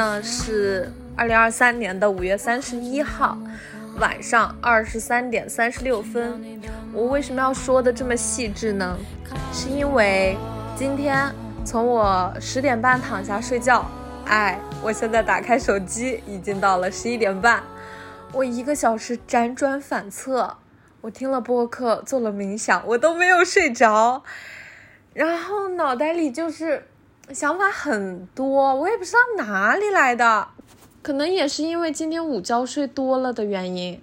呢是二零二三年的五月三十一号晚上二十三点三十六分。我为什么要说的这么细致呢？是因为今天从我十点半躺下睡觉，哎，我现在打开手机已经到了十一点半，我一个小时辗转反侧，我听了播客，做了冥想，我都没有睡着，然后脑袋里就是想法很多，我也不知道哪里来的，可能也是因为今天午觉睡多了的原因，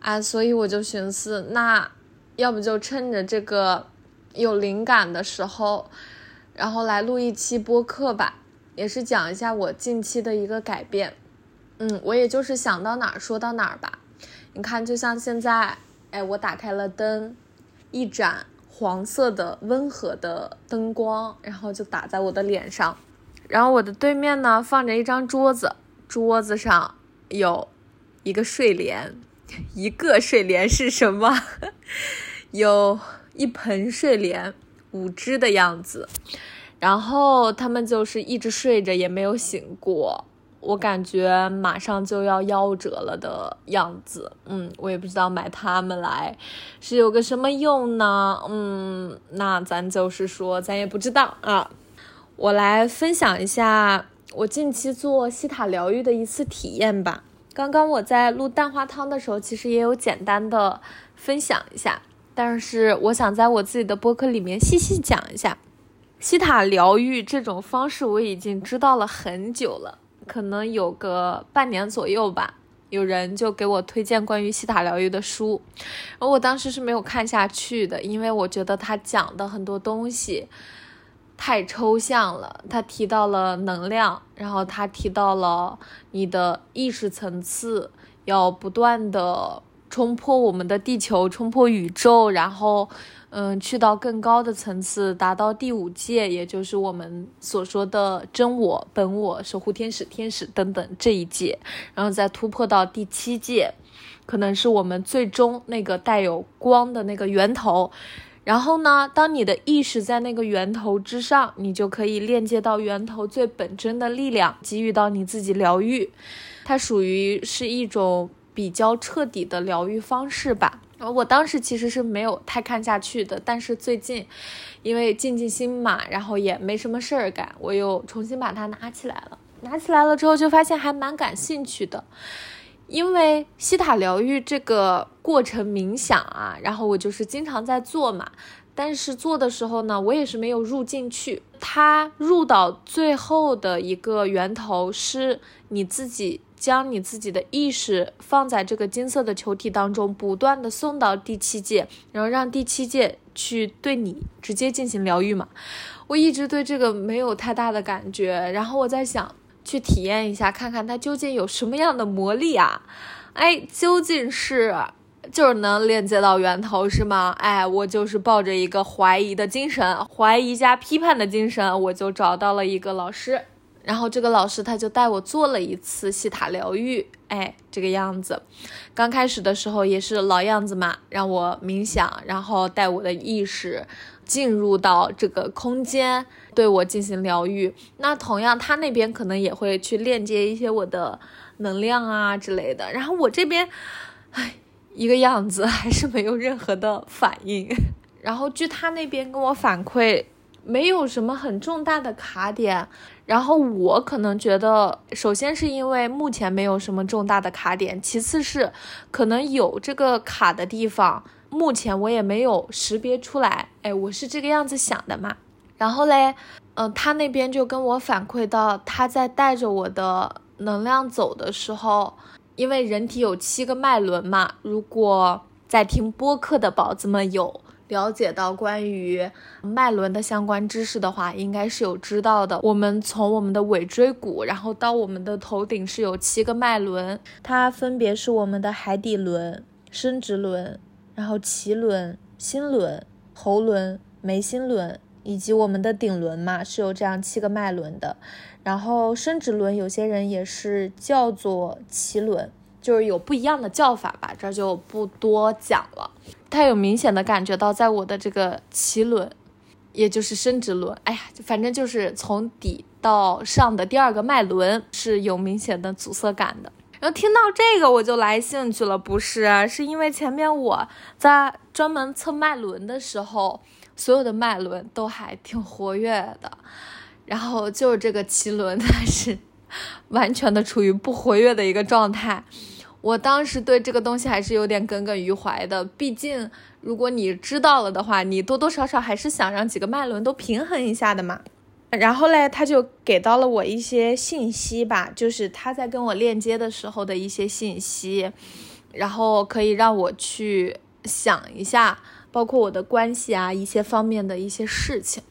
啊，所以我就寻思，那要不就趁着这个有灵感的时候，然后来录一期播客吧，也是讲一下我近期的一个改变。嗯，我也就是想到哪儿说到哪儿吧。你看，就像现在，哎，我打开了灯，一盏黄色的温和的灯光，然后就打在我的脸上。然后我的对面呢放着一张桌子，桌子上有一个睡莲，一个睡莲是什么？有一盆睡莲，五只的样子。然后他们就是一直睡着，也没有醒过。我感觉马上就要夭折了的样子，嗯，我也不知道买它们来是有个什么用呢，嗯，那咱就是说，咱也不知道啊。我来分享一下我近期做西塔疗愈的一次体验吧。刚刚我在录蛋花汤的时候，其实也有简单的分享一下，但是我想在我自己的播客里面细细讲一下西塔疗愈这种方式，我已经知道了很久了。可能有个半年左右吧，有人就给我推荐关于西塔疗愈的书，而我当时是没有看下去的，因为我觉得他讲的很多东西太抽象了。他提到了能量，然后他提到了你的意识层次要不断的冲破我们的地球，冲破宇宙，然后。嗯，去到更高的层次，达到第五界，也就是我们所说的真我、本我、守护天使、天使等等这一界，然后再突破到第七界，可能是我们最终那个带有光的那个源头。然后呢，当你的意识在那个源头之上，你就可以链接到源头最本真的力量，给予到你自己疗愈。它属于是一种比较彻底的疗愈方式吧。我当时其实是没有太看下去的，但是最近，因为静静心嘛，然后也没什么事儿干，我又重新把它拿起来了。拿起来了之后，就发现还蛮感兴趣的，因为西塔疗愈这个过程冥想啊，然后我就是经常在做嘛，但是做的时候呢，我也是没有入进去。它入到最后的一个源头是你自己。将你自己的意识放在这个金色的球体当中，不断的送到第七界，然后让第七界去对你直接进行疗愈嘛。我一直对这个没有太大的感觉，然后我在想去体验一下，看看它究竟有什么样的魔力啊？哎，究竟是就是能链接到源头是吗？哎，我就是抱着一个怀疑的精神，怀疑加批判的精神，我就找到了一个老师。然后这个老师他就带我做了一次西塔疗愈，哎，这个样子。刚开始的时候也是老样子嘛，让我冥想，然后带我的意识进入到这个空间，对我进行疗愈。那同样他那边可能也会去链接一些我的能量啊之类的。然后我这边，哎，一个样子 还是没有任何的反应。然后据他那边跟我反馈。没有什么很重大的卡点，然后我可能觉得，首先是因为目前没有什么重大的卡点，其次是可能有这个卡的地方，目前我也没有识别出来。哎，我是这个样子想的嘛。然后嘞，嗯，他那边就跟我反馈到，他在带着我的能量走的时候，因为人体有七个脉轮嘛，如果在听播客的宝子们有。了解到关于脉轮的相关知识的话，应该是有知道的。我们从我们的尾椎骨，然后到我们的头顶是有七个脉轮，它分别是我们的海底轮、生殖轮，然后脐轮、心轮、喉轮、眉心轮，以及我们的顶轮嘛，是有这样七个脉轮的。然后生殖轮有些人也是叫做脐轮。就是有不一样的叫法吧，这就不多讲了。他有明显的感觉到，在我的这个脐轮，也就是生殖轮，哎呀，反正就是从底到上的第二个脉轮是有明显的阻塞感的。然后听到这个我就来兴趣了，不是，是因为前面我在专门测脉轮的时候，所有的脉轮都还挺活跃的，然后就是这个脐轮它是完全的处于不活跃的一个状态。我当时对这个东西还是有点耿耿于怀的，毕竟如果你知道了的话，你多多少少还是想让几个脉轮都平衡一下的嘛。然后嘞，他就给到了我一些信息吧，就是他在跟我链接的时候的一些信息，然后可以让我去想一下，包括我的关系啊一些方面的一些事情。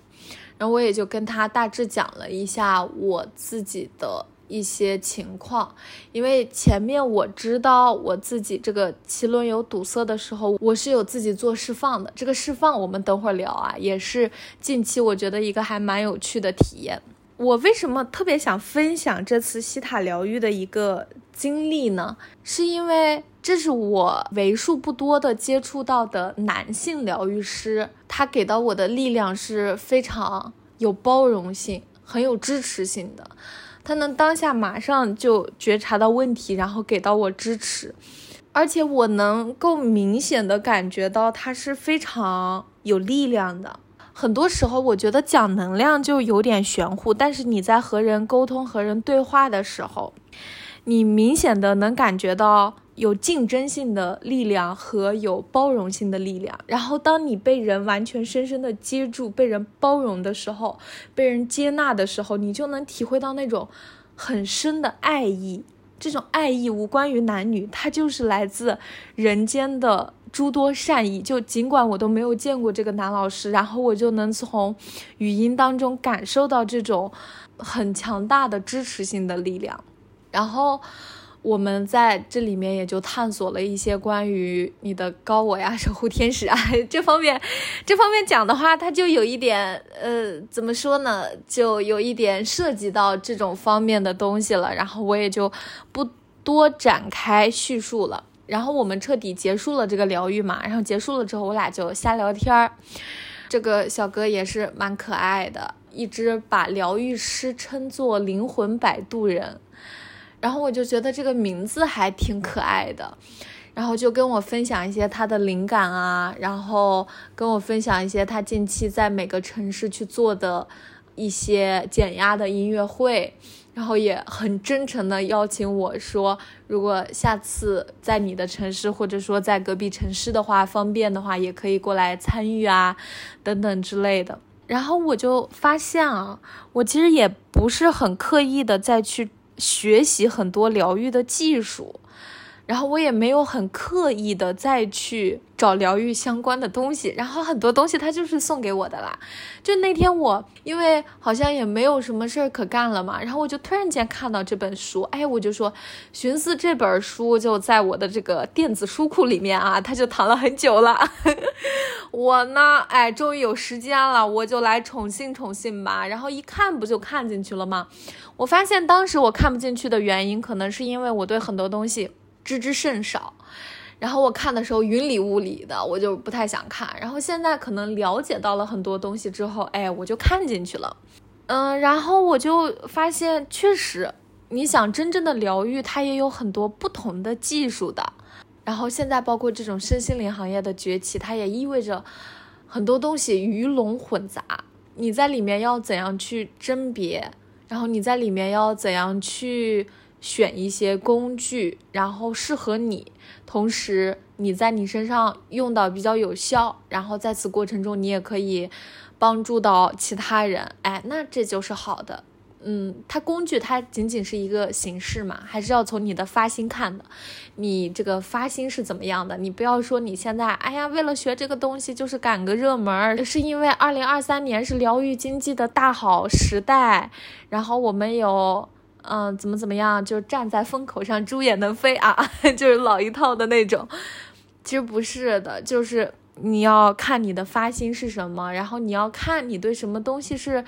然后我也就跟他大致讲了一下我自己的。一些情况，因为前面我知道我自己这个脐轮有堵塞的时候，我是有自己做释放的。这个释放我们等会儿聊啊，也是近期我觉得一个还蛮有趣的体验。我为什么特别想分享这次西塔疗愈的一个经历呢？是因为这是我为数不多的接触到的男性疗愈师，他给到我的力量是非常有包容性、很有支持性的。他能当下马上就觉察到问题，然后给到我支持，而且我能够明显的感觉到他是非常有力量的。很多时候我觉得讲能量就有点玄乎，但是你在和人沟通、和人对话的时候，你明显的能感觉到。有竞争性的力量和有包容性的力量，然后当你被人完全深深的接住、被人包容的时候，被人接纳的时候，你就能体会到那种很深的爱意。这种爱意无关于男女，它就是来自人间的诸多善意。就尽管我都没有见过这个男老师，然后我就能从语音当中感受到这种很强大的支持性的力量，然后。我们在这里面也就探索了一些关于你的高我呀、守护天使啊 这方面，这方面讲的话，它就有一点，呃，怎么说呢，就有一点涉及到这种方面的东西了。然后我也就不多展开叙述了。然后我们彻底结束了这个疗愈嘛，然后结束了之后，我俩就瞎聊天儿。这个小哥也是蛮可爱的，一直把疗愈师称作灵魂摆渡人。然后我就觉得这个名字还挺可爱的，然后就跟我分享一些他的灵感啊，然后跟我分享一些他近期在每个城市去做的一些减压的音乐会，然后也很真诚的邀请我说，如果下次在你的城市或者说在隔壁城市的话，方便的话也可以过来参与啊，等等之类的。然后我就发现啊，我其实也不是很刻意的再去。学习很多疗愈的技术，然后我也没有很刻意的再去找疗愈相关的东西，然后很多东西他就是送给我的啦。就那天我因为好像也没有什么事儿可干了嘛，然后我就突然间看到这本书，哎，我就说寻思这本书就在我的这个电子书库里面啊，它就躺了很久了。我呢，哎，终于有时间了，我就来宠幸宠幸吧。然后一看不就看进去了吗？我发现当时我看不进去的原因，可能是因为我对很多东西知之甚少，然后我看的时候云里雾里的，我就不太想看。然后现在可能了解到了很多东西之后，哎，我就看进去了。嗯，然后我就发现，确实，你想真正的疗愈，它也有很多不同的技术的。然后现在包括这种身心灵行业的崛起，它也意味着很多东西鱼龙混杂，你在里面要怎样去甄别？然后你在里面要怎样去选一些工具，然后适合你，同时你在你身上用到比较有效，然后在此过程中你也可以帮助到其他人，哎，那这就是好的。嗯，它工具它仅仅是一个形式嘛，还是要从你的发心看的。你这个发心是怎么样的？你不要说你现在，哎呀，为了学这个东西就是赶个热门儿，是因为二零二三年是疗愈经济的大好时代，然后我们有，嗯，怎么怎么样，就站在风口上猪也能飞啊，就是老一套的那种。其实不是的，就是你要看你的发心是什么，然后你要看你对什么东西是。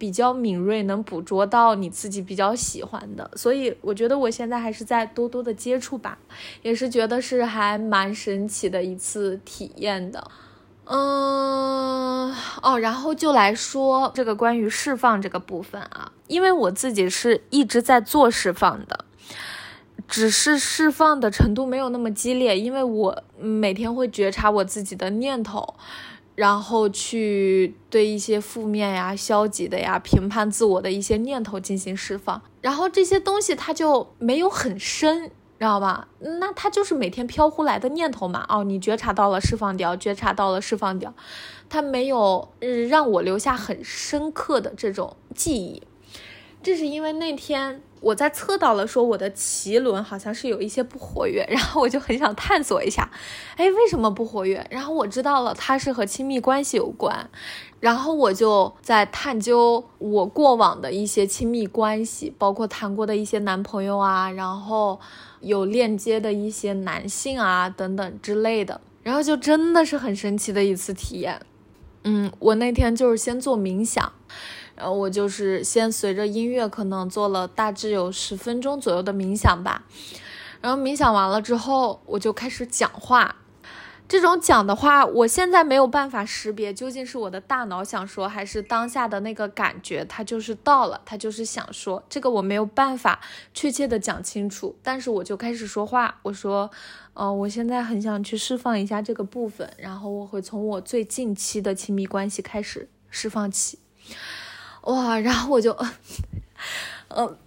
比较敏锐，能捕捉到你自己比较喜欢的，所以我觉得我现在还是在多多的接触吧，也是觉得是还蛮神奇的一次体验的。嗯，哦，然后就来说这个关于释放这个部分啊，因为我自己是一直在做释放的，只是释放的程度没有那么激烈，因为我每天会觉察我自己的念头。然后去对一些负面呀、消极的呀、评判自我的一些念头进行释放，然后这些东西它就没有很深，知道吧？那他就是每天飘忽来的念头嘛。哦，你觉察到了，释放掉；觉察到了，释放掉。他没有让我留下很深刻的这种记忆，这是因为那天。我在测到了，说我的脐轮好像是有一些不活跃，然后我就很想探索一下，哎，为什么不活跃？然后我知道了，它是和亲密关系有关，然后我就在探究我过往的一些亲密关系，包括谈过的一些男朋友啊，然后有链接的一些男性啊等等之类的，然后就真的是很神奇的一次体验。嗯，我那天就是先做冥想。然后我就是先随着音乐，可能做了大致有十分钟左右的冥想吧。然后冥想完了之后，我就开始讲话。这种讲的话，我现在没有办法识别究竟是我的大脑想说，还是当下的那个感觉，它就是到了，它就是想说。这个我没有办法确切的讲清楚，但是我就开始说话。我说，呃，我现在很想去释放一下这个部分，然后我会从我最近期的亲密关系开始释放起。哇，然后我就，呃，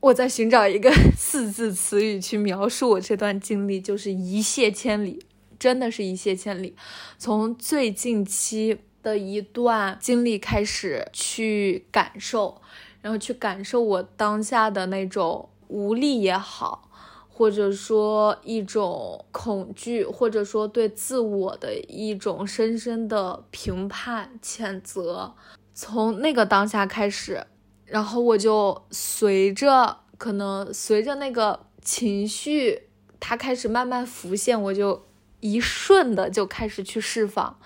我在寻找一个 四字词语去描述我这段经历，就是一泻千里，真的是一泻千里。从最近期的一段经历开始去感受，然后去感受我当下的那种无力也好，或者说一种恐惧，或者说对自我的一种深深的评判、谴责。从那个当下开始，然后我就随着可能随着那个情绪，它开始慢慢浮现，我就一瞬的就开始去释放，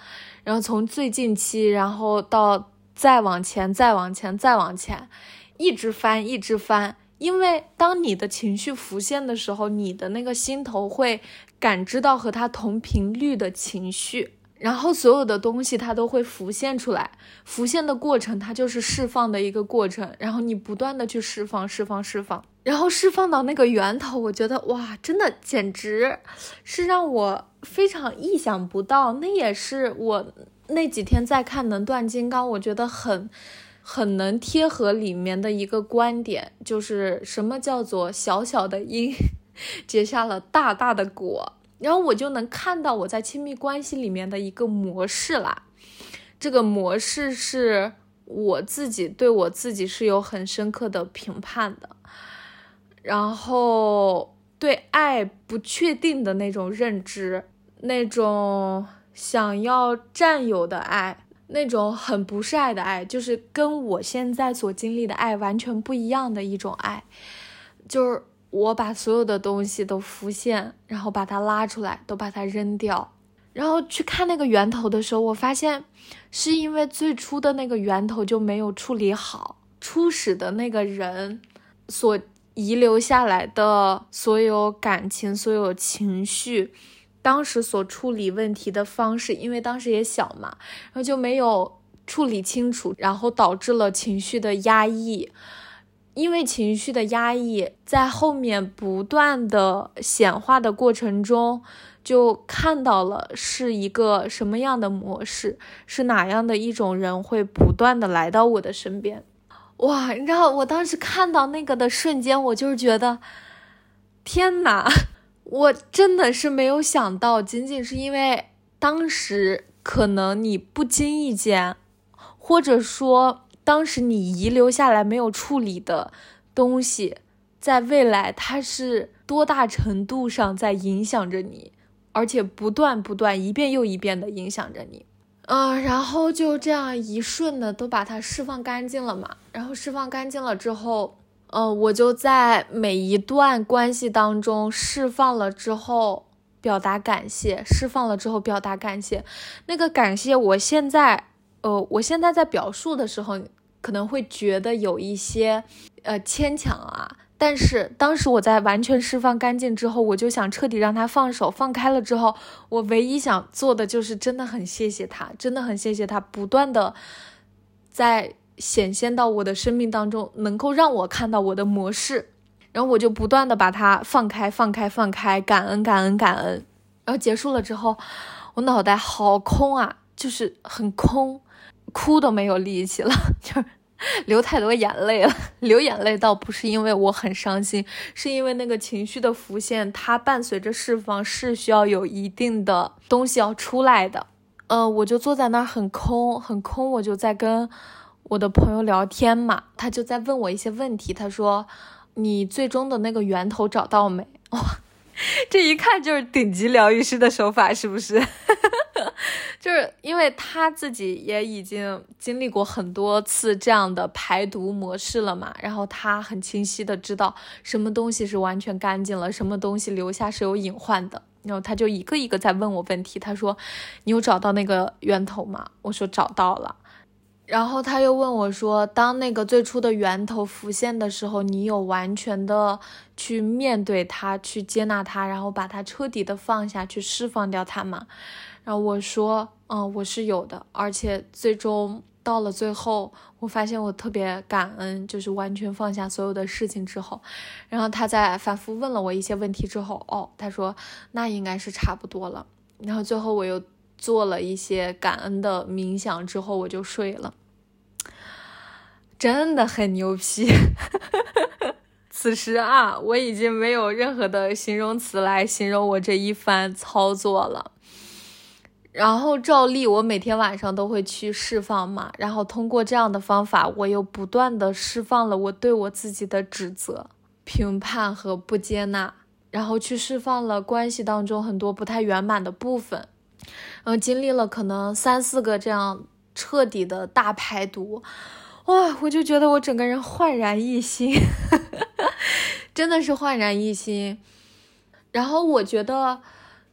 然后从最近期，然后到再往前，再往前，再往前，一直翻，一直翻，因为当你的情绪浮现的时候，你的那个心头会感知到和它同频率的情绪。然后所有的东西它都会浮现出来，浮现的过程它就是释放的一个过程。然后你不断的去释放，释放，释放，然后释放到那个源头，我觉得哇，真的简直是让我非常意想不到。那也是我那几天在看《能断金刚》，我觉得很很能贴合里面的一个观点，就是什么叫做小小的因 结下了大大的果。然后我就能看到我在亲密关系里面的一个模式啦，这个模式是我自己对我自己是有很深刻的评判的，然后对爱不确定的那种认知，那种想要占有的爱，那种很不是爱的爱，就是跟我现在所经历的爱完全不一样的一种爱，就是。我把所有的东西都浮现，然后把它拉出来，都把它扔掉，然后去看那个源头的时候，我发现是因为最初的那个源头就没有处理好，初始的那个人所遗留下来的所有感情、所有情绪，当时所处理问题的方式，因为当时也小嘛，然后就没有处理清楚，然后导致了情绪的压抑。因为情绪的压抑，在后面不断的显化的过程中，就看到了是一个什么样的模式，是哪样的一种人会不断的来到我的身边。哇，你知道我当时看到那个的瞬间，我就是觉得，天哪，我真的是没有想到，仅仅是因为当时可能你不经意间，或者说。当时你遗留下来没有处理的东西，在未来它是多大程度上在影响着你，而且不断不断一遍又一遍的影响着你。嗯，然后就这样一瞬的都把它释放干净了嘛。然后释放干净了之后，呃，我就在每一段关系当中释放了之后，表达感谢。释放了之后表达感谢，那个感谢，我现在，呃，我现在在表述的时候可能会觉得有一些，呃，牵强啊。但是当时我在完全释放干净之后，我就想彻底让他放手放开了之后，我唯一想做的就是真的很谢谢他，真的很谢谢他不断的在显现到我的生命当中，能够让我看到我的模式，然后我就不断的把它放开放开放开，感恩感恩感恩，然后结束了之后，我脑袋好空啊，就是很空，哭都没有力气了，就是。流太多眼泪了，流眼泪倒不是因为我很伤心，是因为那个情绪的浮现，它伴随着释放是需要有一定的东西要出来的。呃，我就坐在那儿很空很空，我就在跟我的朋友聊天嘛，他就在问我一些问题，他说：“你最终的那个源头找到没？” 哇，这一看就是顶级疗愈师的手法，是不是？就是因为他自己也已经经历过很多次这样的排毒模式了嘛，然后他很清晰的知道什么东西是完全干净了，什么东西留下是有隐患的，然后他就一个一个在问我问题。他说：“你有找到那个源头吗？”我说：“找到了。”然后他又问我说：“当那个最初的源头浮现的时候，你有完全的去面对它，去接纳它，然后把它彻底的放下去，释放掉它吗？”然后我说，嗯，我是有的，而且最终到了最后，我发现我特别感恩，就是完全放下所有的事情之后，然后他在反复问了我一些问题之后，哦，他说那应该是差不多了。然后最后我又做了一些感恩的冥想之后，我就睡了，真的很牛批。此时啊，我已经没有任何的形容词来形容我这一番操作了。然后照例，我每天晚上都会去释放嘛。然后通过这样的方法，我又不断的释放了我对我自己的指责、评判和不接纳，然后去释放了关系当中很多不太圆满的部分。然后经历了可能三四个这样彻底的大排毒，哇，我就觉得我整个人焕然一新，真的是焕然一新。然后我觉得。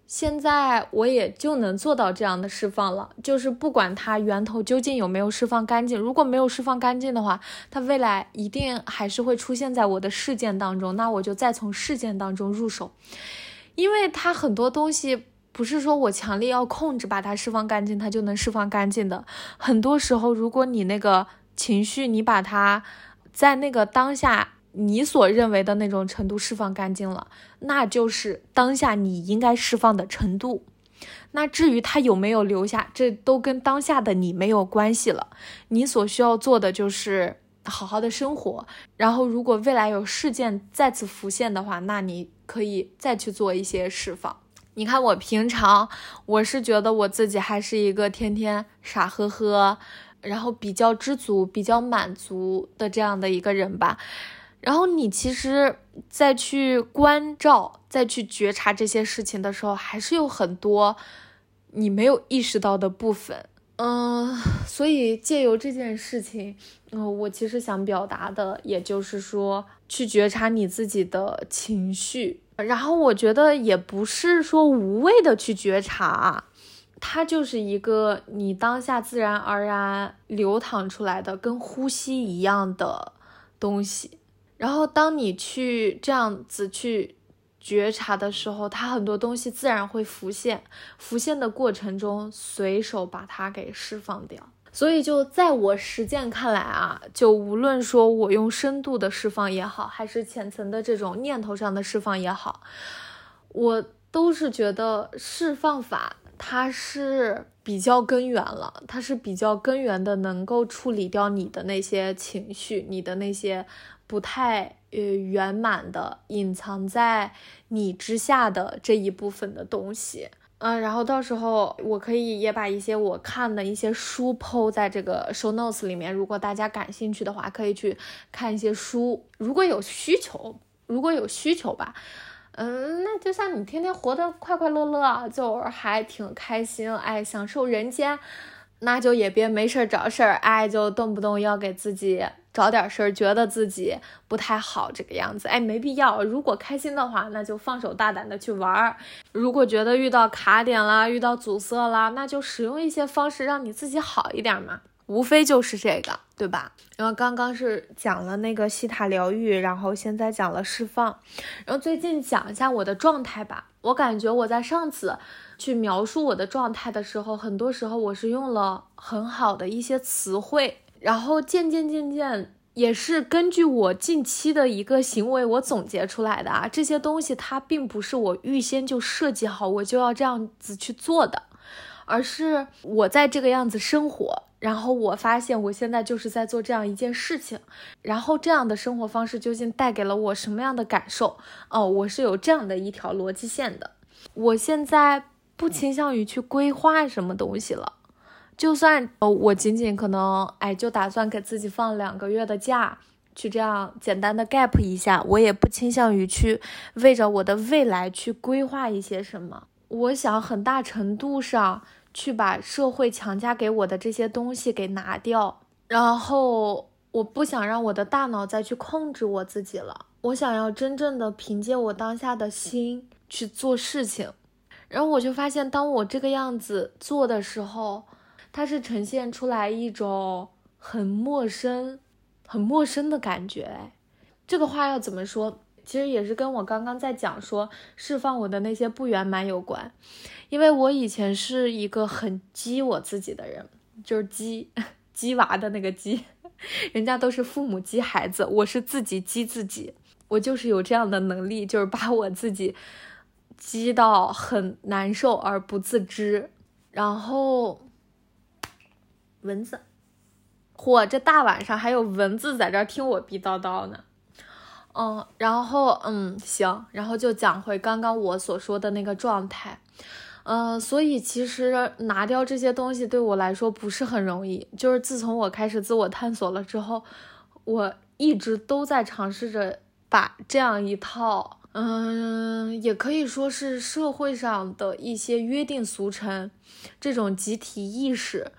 现在我也就能做到这样的释放了，就是不管它源头究竟有没有释放干净，如果没有释放干净的话，它未来一定还是会出现在我的事件当中，那我就再从事件当中入手，因为它很多东西不是说我强烈要控制把它释放干净，它就能释放干净的。很多时候，如果你那个情绪，你把它在那个当下。你所认为的那种程度释放干净了，那就是当下你应该释放的程度。那至于他有没有留下，这都跟当下的你没有关系了。你所需要做的就是好好的生活。然后，如果未来有事件再次浮现的话，那你可以再去做一些释放。你看，我平常我是觉得我自己还是一个天天傻呵呵，然后比较知足、比较满足的这样的一个人吧。然后你其实再去关照、再去觉察这些事情的时候，还是有很多你没有意识到的部分。嗯，所以借由这件事情，嗯，我其实想表达的，也就是说，去觉察你自己的情绪。然后我觉得也不是说无谓的去觉察，它就是一个你当下自然而然流淌出来的，跟呼吸一样的东西。然后，当你去这样子去觉察的时候，它很多东西自然会浮现。浮现的过程中，随手把它给释放掉。所以，就在我实践看来啊，就无论说我用深度的释放也好，还是浅层的这种念头上的释放也好，我都是觉得释放法它是比较根源了，它是比较根源的，能够处理掉你的那些情绪，你的那些。不太呃圆满的隐藏在你之下的这一部分的东西，嗯，然后到时候我可以也把一些我看的一些书抛在这个 show notes 里面，如果大家感兴趣的话，可以去看一些书。如果有需求，如果有需求吧，嗯，那就像你天天活得快快乐乐，就还挺开心，哎，享受人间，那就也别没事儿找事儿，哎，就动不动要给自己。找点事儿，觉得自己不太好这个样子，哎，没必要。如果开心的话，那就放手大胆的去玩儿；如果觉得遇到卡点啦，遇到阻塞啦，那就使用一些方式让你自己好一点嘛。无非就是这个，对吧？然后刚刚是讲了那个西塔疗愈，然后现在讲了释放，然后最近讲一下我的状态吧。我感觉我在上次去描述我的状态的时候，很多时候我是用了很好的一些词汇。然后渐渐渐渐，也是根据我近期的一个行为，我总结出来的啊。这些东西它并不是我预先就设计好，我就要这样子去做的，而是我在这个样子生活，然后我发现我现在就是在做这样一件事情，然后这样的生活方式究竟带给了我什么样的感受？哦，我是有这样的一条逻辑线的。我现在不倾向于去规划什么东西了。就算呃，我仅仅可能哎，就打算给自己放两个月的假，去这样简单的 gap 一下，我也不倾向于去为着我的未来去规划一些什么。我想很大程度上去把社会强加给我的这些东西给拿掉，然后我不想让我的大脑再去控制我自己了。我想要真正的凭借我当下的心去做事情，然后我就发现，当我这个样子做的时候。它是呈现出来一种很陌生、很陌生的感觉。哎，这个话要怎么说？其实也是跟我刚刚在讲说释放我的那些不圆满有关。因为我以前是一个很激我自己的人，就是激激娃的那个激，人家都是父母激孩子，我是自己激自己。我就是有这样的能力，就是把我自己激到很难受而不自知，然后。蚊子，嚯！这大晚上还有蚊子在这听我逼叨叨呢。嗯，然后嗯行，然后就讲回刚刚我所说的那个状态。嗯，所以其实拿掉这些东西对我来说不是很容易。就是自从我开始自我探索了之后，我一直都在尝试着把这样一套，嗯，也可以说是社会上的一些约定俗成，这种集体意识。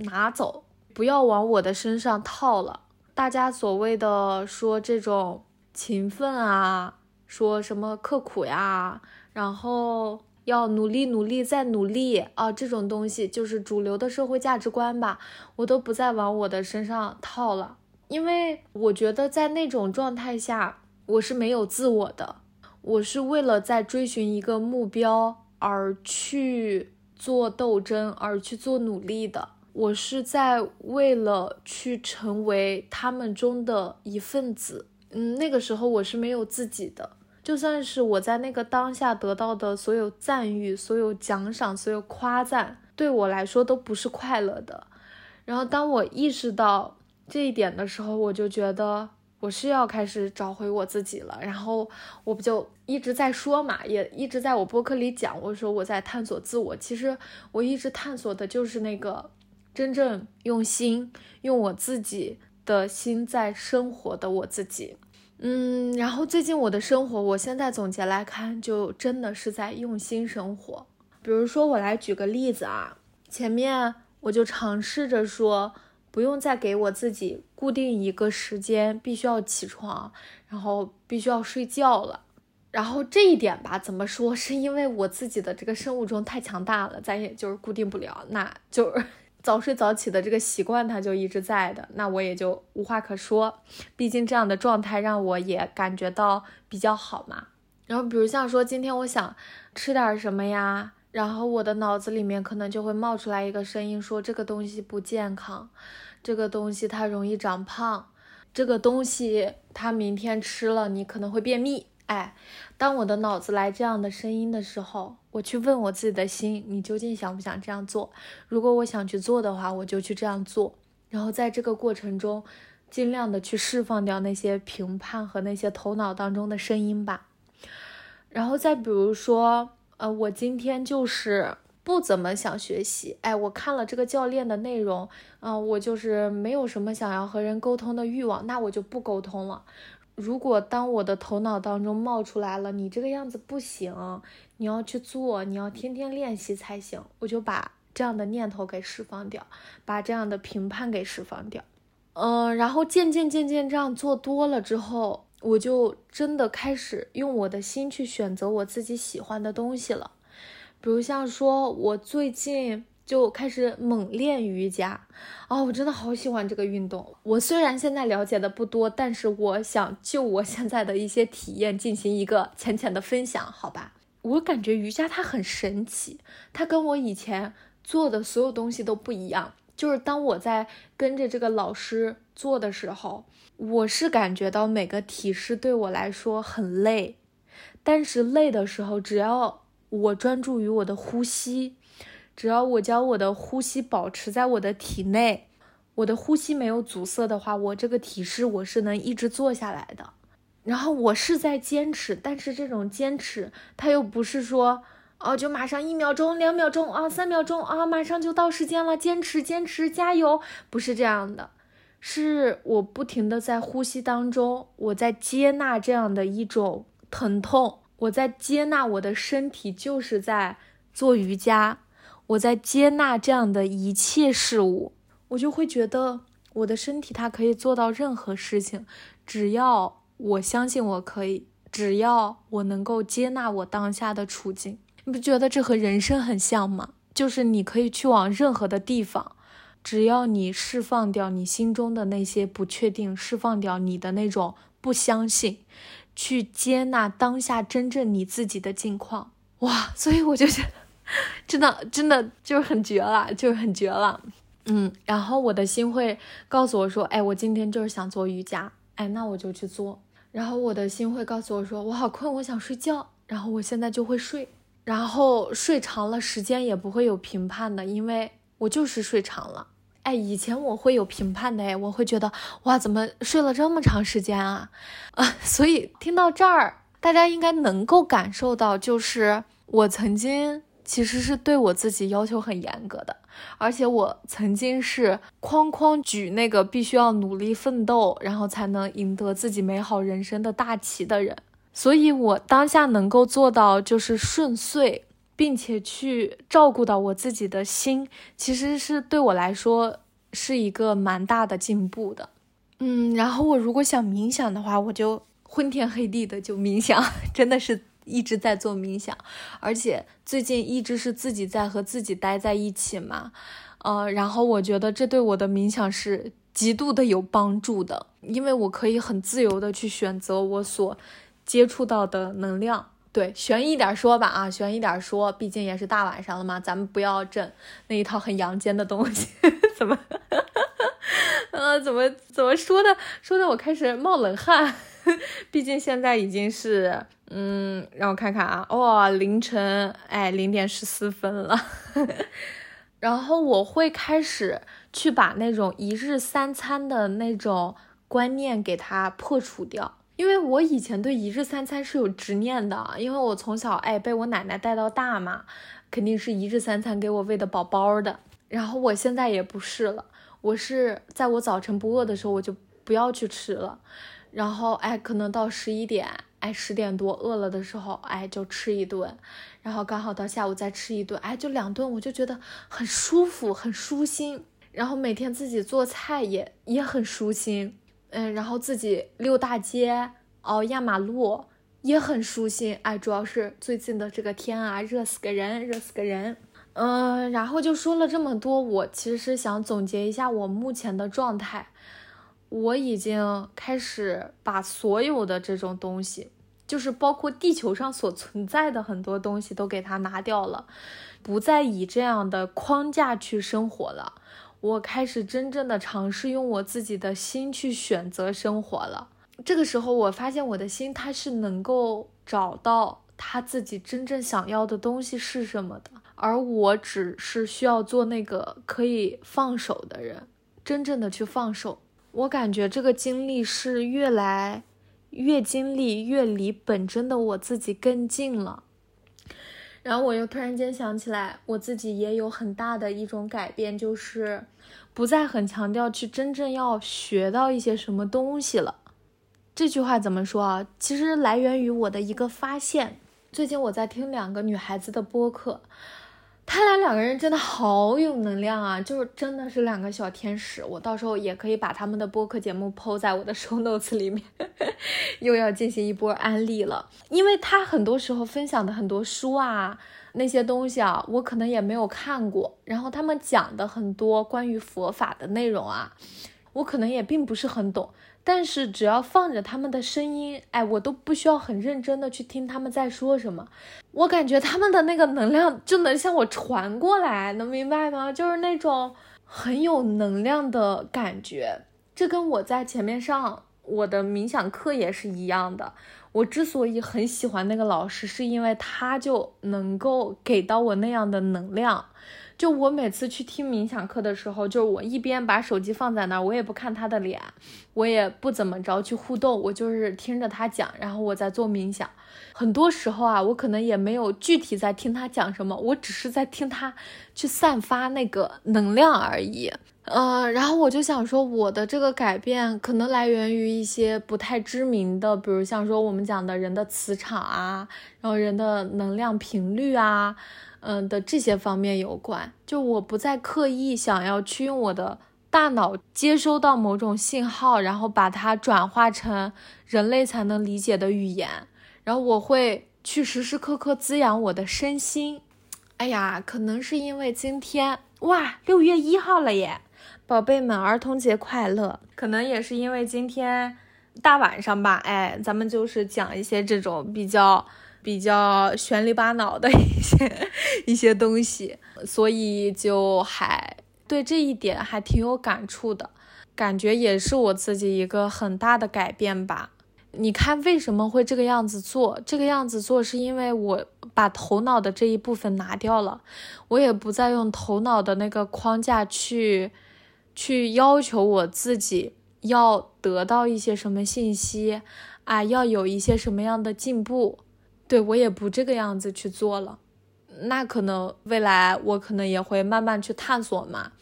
拿走，不要往我的身上套了。大家所谓的说这种勤奋啊，说什么刻苦呀，然后要努力努力再努力啊，这种东西就是主流的社会价值观吧，我都不再往我的身上套了。因为我觉得在那种状态下，我是没有自我的，我是为了在追寻一个目标而去做斗争，而去做努力的。我是在为了去成为他们中的一份子，嗯，那个时候我是没有自己的，就算是我在那个当下得到的所有赞誉、所有奖赏、所有夸赞，对我来说都不是快乐的。然后当我意识到这一点的时候，我就觉得我是要开始找回我自己了。然后我不就一直在说嘛，也一直在我播客里讲，我说我在探索自我。其实我一直探索的就是那个。真正用心用我自己的心在生活的我自己，嗯，然后最近我的生活，我现在总结来看，就真的是在用心生活。比如说，我来举个例子啊，前面我就尝试着说，不用再给我自己固定一个时间，必须要起床，然后必须要睡觉了。然后这一点吧，怎么说？是因为我自己的这个生物钟太强大了，咱也就是固定不了，那就是。早睡早起的这个习惯，它就一直在的，那我也就无话可说。毕竟这样的状态让我也感觉到比较好嘛。然后比如像说今天我想吃点什么呀，然后我的脑子里面可能就会冒出来一个声音说这个东西不健康，这个东西它容易长胖，这个东西它明天吃了你可能会便秘。哎，当我的脑子来这样的声音的时候，我去问我自己的心，你究竟想不想这样做？如果我想去做的话，我就去这样做。然后在这个过程中，尽量的去释放掉那些评判和那些头脑当中的声音吧。然后再比如说，呃，我今天就是不怎么想学习。哎，我看了这个教练的内容，啊，我就是没有什么想要和人沟通的欲望，那我就不沟通了。如果当我的头脑当中冒出来了，你这个样子不行，你要去做，你要天天练习才行，我就把这样的念头给释放掉，把这样的评判给释放掉。嗯，然后渐渐渐渐这样做多了之后。我就真的开始用我的心去选择我自己喜欢的东西了，比如像说，我最近就开始猛练瑜伽，啊，我真的好喜欢这个运动。我虽然现在了解的不多，但是我想就我现在的一些体验进行一个浅浅的分享，好吧？我感觉瑜伽它很神奇，它跟我以前做的所有东西都不一样。就是当我在跟着这个老师做的时候，我是感觉到每个体式对我来说很累，但是累的时候，只要我专注于我的呼吸，只要我将我的呼吸保持在我的体内，我的呼吸没有阻塞的话，我这个体式我是能一直做下来的。然后我是在坚持，但是这种坚持，它又不是说。哦，就马上一秒钟、两秒钟啊，三秒钟啊，马上就到时间了，坚持、坚持、加油，不是这样的，是我不停的在呼吸当中，我在接纳这样的一种疼痛，我在接纳我的身体就是在做瑜伽，我在接纳这样的一切事物，我就会觉得我的身体它可以做到任何事情，只要我相信我可以，只要我能够接纳我当下的处境。你不觉得这和人生很像吗？就是你可以去往任何的地方，只要你释放掉你心中的那些不确定，释放掉你的那种不相信，去接纳当下真正你自己的境况。哇！所以我就觉得，真的真的就是很绝了，就是很绝了。嗯，然后我的心会告诉我说，哎，我今天就是想做瑜伽，哎，那我就去做。然后我的心会告诉我说，我好困，我想睡觉。然后我现在就会睡。然后睡长了，时间也不会有评判的，因为我就是睡长了。哎，以前我会有评判的，哎，我会觉得哇，怎么睡了这么长时间啊？啊，所以听到这儿，大家应该能够感受到，就是我曾经其实是对我自己要求很严格的，而且我曾经是哐哐举那个必须要努力奋斗，然后才能赢得自己美好人生的大旗的人。所以，我当下能够做到就是顺遂，并且去照顾到我自己的心，其实是对我来说是一个蛮大的进步的。嗯，然后我如果想冥想的话，我就昏天黑地的就冥想，真的是一直在做冥想，而且最近一直是自己在和自己待在一起嘛，呃，然后我觉得这对我的冥想是极度的有帮助的，因为我可以很自由的去选择我所。接触到的能量，对，悬一点说吧啊，悬一点说，毕竟也是大晚上了嘛，咱们不要整那一套很阳间的东西，怎么，呃，怎么怎么说的，说的我开始冒冷汗，毕竟现在已经是，嗯，让我看看啊，哇，凌晨哎零点十四分了，然后我会开始去把那种一日三餐的那种观念给它破除掉。因为我以前对一日三餐是有执念的，因为我从小哎被我奶奶带到大嘛，肯定是一日三餐给我喂的饱饱的。然后我现在也不是了，我是在我早晨不饿的时候我就不要去吃了，然后哎可能到十一点哎十点多饿了的时候哎就吃一顿，然后刚好到下午再吃一顿哎就两顿我就觉得很舒服很舒心，然后每天自己做菜也也很舒心。嗯，然后自己溜大街，哦，压马路也很舒心。哎，主要是最近的这个天啊，热死个人，热死个人。嗯，然后就说了这么多，我其实是想总结一下我目前的状态。我已经开始把所有的这种东西，就是包括地球上所存在的很多东西，都给它拿掉了，不再以这样的框架去生活了。我开始真正的尝试用我自己的心去选择生活了。这个时候，我发现我的心它是能够找到他自己真正想要的东西是什么的，而我只是需要做那个可以放手的人，真正的去放手。我感觉这个经历是越来越经历越离本真的我自己更近了。然后我又突然间想起来，我自己也有很大的一种改变，就是不再很强调去真正要学到一些什么东西了。这句话怎么说啊？其实来源于我的一个发现。最近我在听两个女孩子的播客。他俩两个人真的好有能量啊，就是真的是两个小天使。我到时候也可以把他们的播客节目抛在我的 show notes 里面，又要进行一波安利了。因为他很多时候分享的很多书啊，那些东西啊，我可能也没有看过。然后他们讲的很多关于佛法的内容啊，我可能也并不是很懂。但是只要放着他们的声音，哎，我都不需要很认真的去听他们在说什么，我感觉他们的那个能量就能向我传过来，能明白吗？就是那种很有能量的感觉。这跟我在前面上我的冥想课也是一样的。我之所以很喜欢那个老师，是因为他就能够给到我那样的能量。就我每次去听冥想课的时候，就是我一边把手机放在那儿，我也不看他的脸，我也不怎么着去互动，我就是听着他讲，然后我在做冥想。很多时候啊，我可能也没有具体在听他讲什么，我只是在听他去散发那个能量而已。嗯，然后我就想说，我的这个改变可能来源于一些不太知名的，比如像说我们讲的人的磁场啊，然后人的能量频率啊。嗯的这些方面有关，就我不再刻意想要去用我的大脑接收到某种信号，然后把它转化成人类才能理解的语言，然后我会去时时刻刻滋养我的身心。哎呀，可能是因为今天哇，六月一号了耶，宝贝们，儿童节快乐！可能也是因为今天大晚上吧，哎，咱们就是讲一些这种比较。比较悬里八脑的 一些一些东西，所以就还对这一点还挺有感触的，感觉也是我自己一个很大的改变吧。你看为什么会这个样子做？这个样子做是因为我把头脑的这一部分拿掉了，我也不再用头脑的那个框架去去要求我自己要得到一些什么信息啊，要有一些什么样的进步。对我也不这个样子去做了，那可能未来我可能也会慢慢去探索嘛，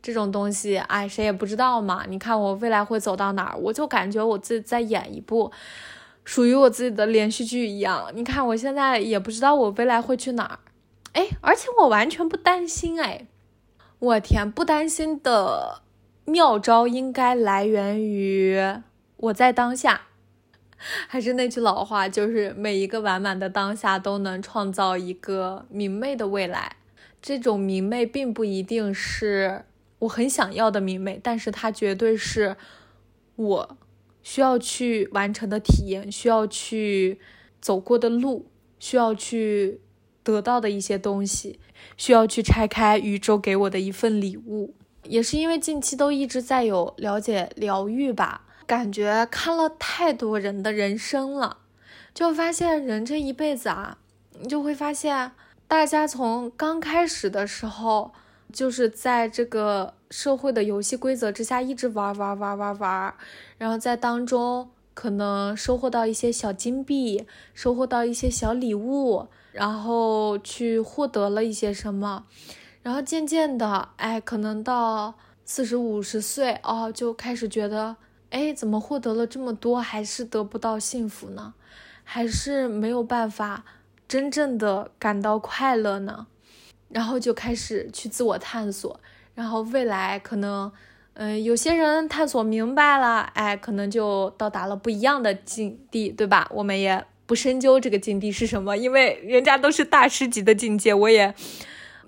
这种东西，哎，谁也不知道嘛。你看我未来会走到哪儿，我就感觉我自己在演一部属于我自己的连续剧一样。你看我现在也不知道我未来会去哪儿，哎，而且我完全不担心，哎，我天，不担心的妙招应该来源于我在当下。还是那句老话，就是每一个完满的当下都能创造一个明媚的未来。这种明媚并不一定是我很想要的明媚，但是它绝对是我需要去完成的体验，需要去走过的路，需要去得到的一些东西，需要去拆开宇宙给我的一份礼物。也是因为近期都一直在有了解疗愈吧。感觉看了太多人的人生了，就发现人这一辈子啊，你就会发现，大家从刚开始的时候，就是在这个社会的游戏规则之下一直玩玩玩玩玩，然后在当中可能收获到一些小金币，收获到一些小礼物，然后去获得了一些什么，然后渐渐的，哎，可能到四十五十岁哦，就开始觉得。哎，怎么获得了这么多，还是得不到幸福呢？还是没有办法真正的感到快乐呢？然后就开始去自我探索，然后未来可能，嗯，有些人探索明白了，哎，可能就到达了不一样的境地，对吧？我们也不深究这个境地是什么，因为人家都是大师级的境界，我也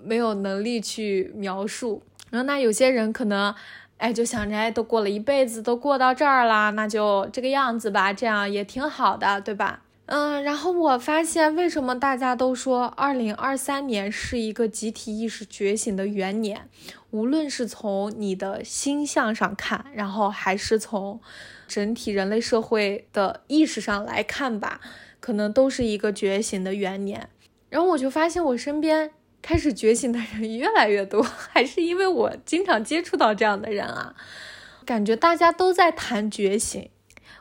没有能力去描述。然后那有些人可能。哎，就想着，哎，都过了一辈子，都过到这儿了，那就这个样子吧，这样也挺好的，对吧？嗯，然后我发现，为什么大家都说二零二三年是一个集体意识觉醒的元年？无论是从你的星象上看，然后还是从整体人类社会的意识上来看吧，可能都是一个觉醒的元年。然后我就发现，我身边。开始觉醒的人 越来越多，还是因为我经常接触到这样的人啊，感觉大家都在谈觉醒。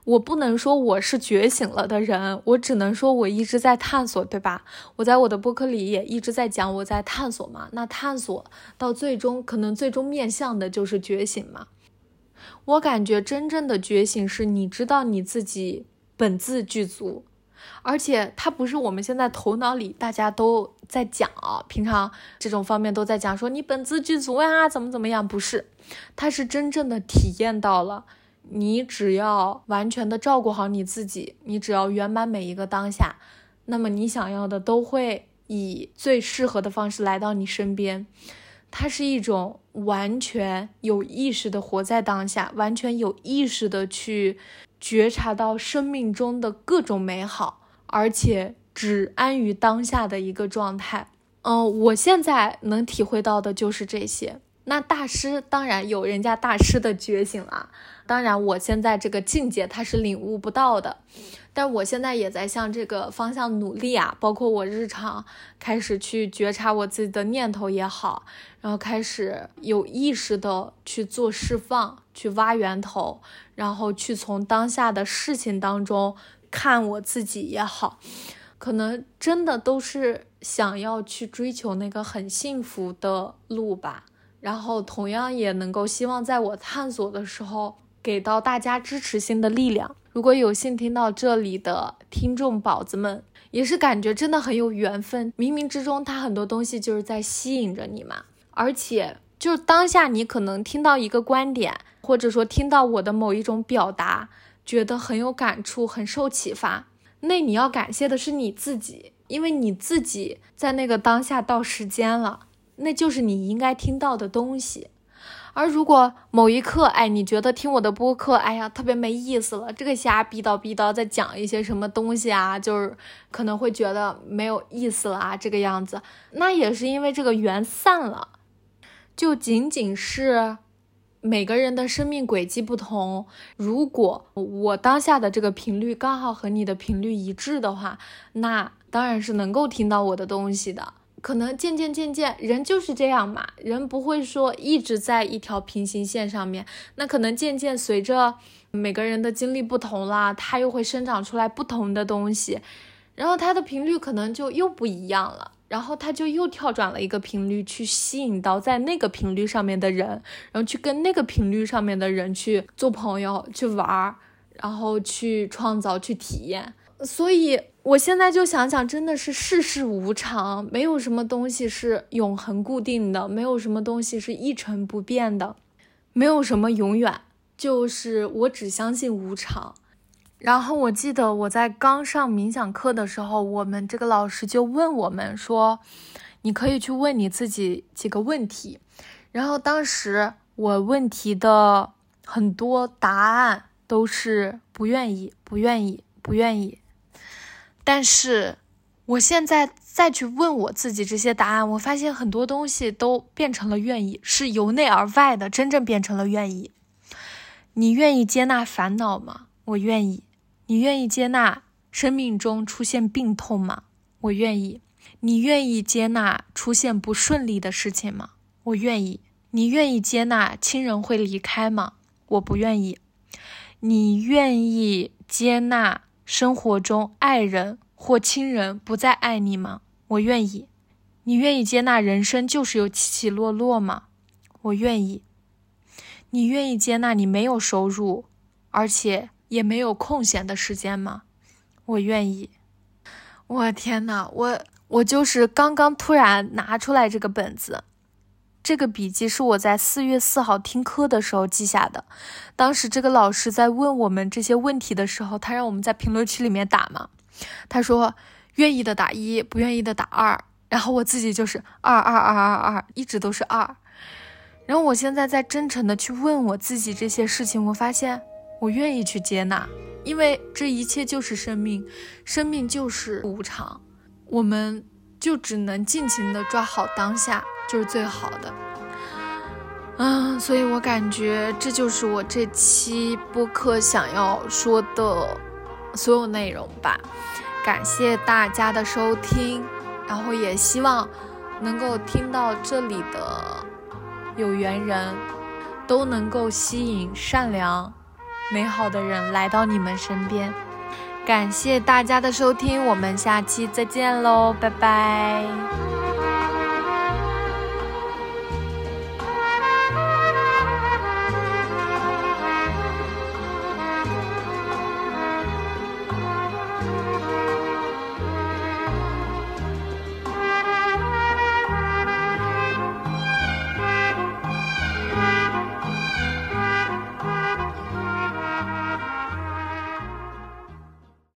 我不能说我是觉醒了的人，我只能说我一直在探索，对吧？我在我的播客里也一直在讲我在探索嘛。那探索到最终，可能最终面向的就是觉醒嘛。我感觉真正的觉醒是你知道你自己本自具足，而且它不是我们现在头脑里大家都在讲啊，平常这种方面都在讲说你本自具足呀，怎么怎么样？不是，它是真正的体验到了。你只要完全的照顾好你自己，你只要圆满每一个当下，那么你想要的都会以最适合的方式来到你身边。它是一种完全有意识的活在当下，完全有意识的去觉察到生命中的各种美好，而且只安于当下的一个状态。嗯，我现在能体会到的就是这些。那大师当然有人家大师的觉醒啦，当然我现在这个境界他是领悟不到的，但我现在也在向这个方向努力啊，包括我日常开始去觉察我自己的念头也好，然后开始有意识的去做释放，去挖源头，然后去从当下的事情当中看我自己也好，可能真的都是想要去追求那个很幸福的路吧。然后同样也能够希望在我探索的时候给到大家支持性的力量。如果有幸听到这里的听众宝子们，也是感觉真的很有缘分。冥冥之中，他很多东西就是在吸引着你嘛。而且就是当下你可能听到一个观点，或者说听到我的某一种表达，觉得很有感触，很受启发。那你要感谢的是你自己，因为你自己在那个当下到时间了。那就是你应该听到的东西，而如果某一刻，哎，你觉得听我的播客，哎呀，特别没意思了，这个瞎逼叨逼叨在讲一些什么东西啊，就是可能会觉得没有意思了啊，这个样子，那也是因为这个缘散了，就仅仅是每个人的生命轨迹不同，如果我当下的这个频率刚好和你的频率一致的话，那当然是能够听到我的东西的。可能渐渐渐渐，人就是这样嘛，人不会说一直在一条平行线上面。那可能渐渐随着每个人的经历不同啦，它又会生长出来不同的东西，然后它的频率可能就又不一样了，然后它就又跳转了一个频率，去吸引到在那个频率上面的人，然后去跟那个频率上面的人去做朋友，去玩儿，然后去创造，去体验。所以。我现在就想想，真的是世事无常，没有什么东西是永恒固定的，没有什么东西是一成不变的，没有什么永远，就是我只相信无常。然后我记得我在刚上冥想课的时候，我们这个老师就问我们说：“你可以去问你自己几个问题。”然后当时我问题的很多答案都是不愿意，不愿意，不愿意。但是，我现在再去问我自己这些答案，我发现很多东西都变成了愿意，是由内而外的，真正变成了愿意。你愿意接纳烦恼吗？我愿意。你愿意接纳生命中出现病痛吗？我愿意。你愿意接纳出现不顺利的事情吗？我愿意。你愿意接纳亲人会离开吗？我不愿意。你愿意接纳？生活中，爱人或亲人不再爱你吗？我愿意。你愿意接纳人生就是有起起落落吗？我愿意。你愿意接纳你没有收入，而且也没有空闲的时间吗？我愿意。我天呐，我我就是刚刚突然拿出来这个本子。这个笔记是我在四月四号听课的时候记下的。当时这个老师在问我们这些问题的时候，他让我们在评论区里面打嘛。他说愿意的打一，不愿意的打二。然后我自己就是二二二二二，一直都是二。然后我现在在真诚的去问我自己这些事情，我发现我愿意去接纳，因为这一切就是生命，生命就是无常，我们就只能尽情的抓好当下。就是最好的，嗯，所以我感觉这就是我这期播客想要说的所有内容吧。感谢大家的收听，然后也希望能够听到这里的有缘人都能够吸引善良、美好的人来到你们身边。感谢大家的收听，我们下期再见喽，拜拜。